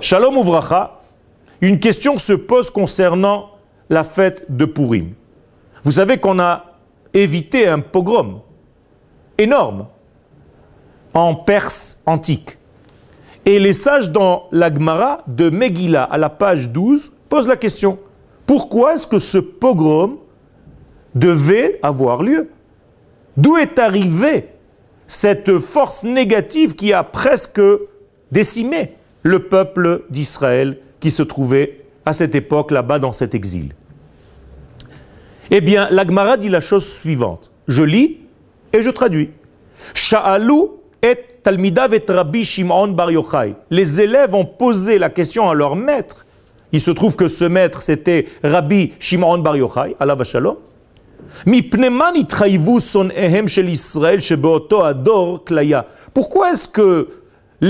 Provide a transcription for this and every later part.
Shalom Uvracha, une question se pose concernant la fête de Purim. Vous savez qu'on a évité un pogrom énorme en Perse antique. Et les sages dans l'Agmara de Megillah à la page 12 posent la question pourquoi est-ce que ce pogrom devait avoir lieu? D'où est arrivée cette force négative qui a presque décimé le peuple d'Israël qui se trouvait à cette époque là-bas dans cet exil Eh bien, l'Agmara dit la chose suivante. Je lis et je traduis. Et Talmidav et Rabbi Shimon Bar Yochai. Les élèves ont posé la question à leur maître. Il se trouve que ce maître, c'était Rabbi Shimon Bar Yochai, Allah Shalom. Pourquoi est-ce que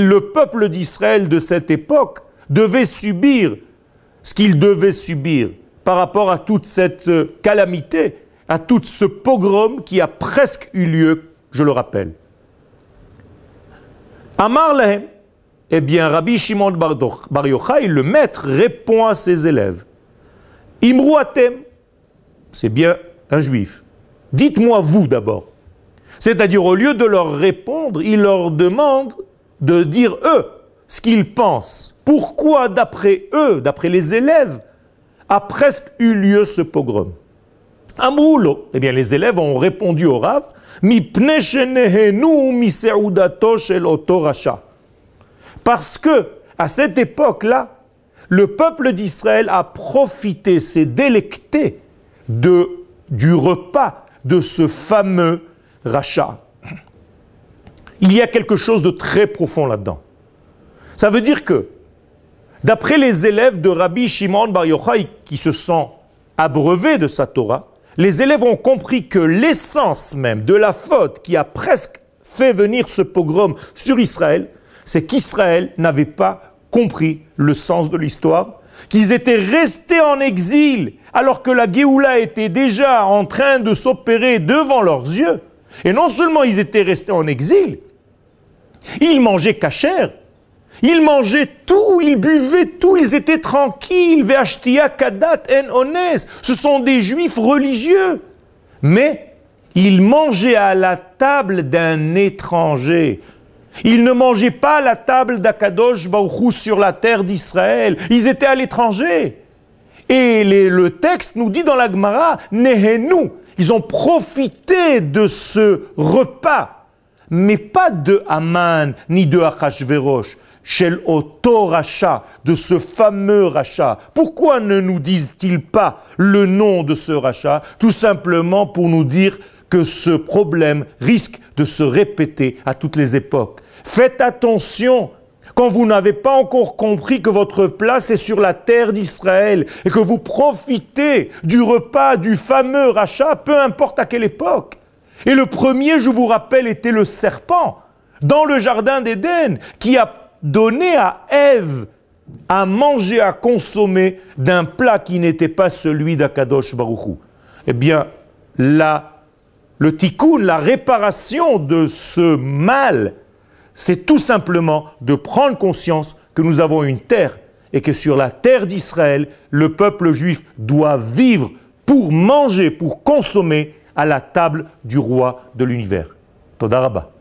le peuple d'Israël de cette époque devait subir ce qu'il devait subir par rapport à toute cette calamité, à tout ce pogrom qui a presque eu lieu, je le rappelle Amar lahem, eh bien Rabbi Shimon Bar Yochai, le maître, répond à ses élèves. Imru atem, c'est bien un juif. Dites-moi vous d'abord. C'est-à-dire, au lieu de leur répondre, il leur demande de dire eux ce qu'ils pensent. Pourquoi, d'après eux, d'après les élèves, a presque eu lieu ce pogrom? Amroulo, eh bien les élèves ont répondu au Rav, parce que, à cette époque-là, le peuple d'Israël a profité, s'est délecté du repas de ce fameux rachat. Il y a quelque chose de très profond là-dedans. Ça veut dire que, d'après les élèves de Rabbi Shimon Bar Yochai qui se sont abreuvés de sa Torah, les élèves ont compris que l'essence même de la faute qui a presque fait venir ce pogrom sur Israël, c'est qu'Israël n'avait pas compris le sens de l'histoire, qu'ils étaient restés en exil alors que la Géoula était déjà en train de s'opérer devant leurs yeux. Et non seulement ils étaient restés en exil, ils mangeaient cachère, ils mangeaient tout, ils buvaient tout, ils étaient tranquilles. kadat en Ce sont des juifs religieux. Mais ils mangeaient à la table d'un étranger. Ils ne mangeaient pas à la table d'Akadosh Baruchou sur la terre d'Israël. Ils étaient à l'étranger. Et le texte nous dit dans la Gemara, Nehenu, ils ont profité de ce repas, mais pas de Haman ni de Achashverosh, Shel Oto Racha, de ce fameux rachat. Pourquoi ne nous disent-ils pas le nom de ce rachat Tout simplement pour nous dire que ce problème risque de se répéter à toutes les époques. Faites attention quand vous n'avez pas encore compris que votre place est sur la terre d'Israël et que vous profitez du repas du fameux rachat, peu importe à quelle époque. Et le premier, je vous rappelle, était le serpent dans le jardin d'Éden qui a donné à Ève à manger, à consommer d'un plat qui n'était pas celui d'Akadosh Baruchou. Eh bien, la, le tikkun, la réparation de ce mal, c'est tout simplement de prendre conscience que nous avons une terre et que sur la terre d'Israël, le peuple juif doit vivre pour manger, pour consommer à la table du roi de l'univers. Todarabah.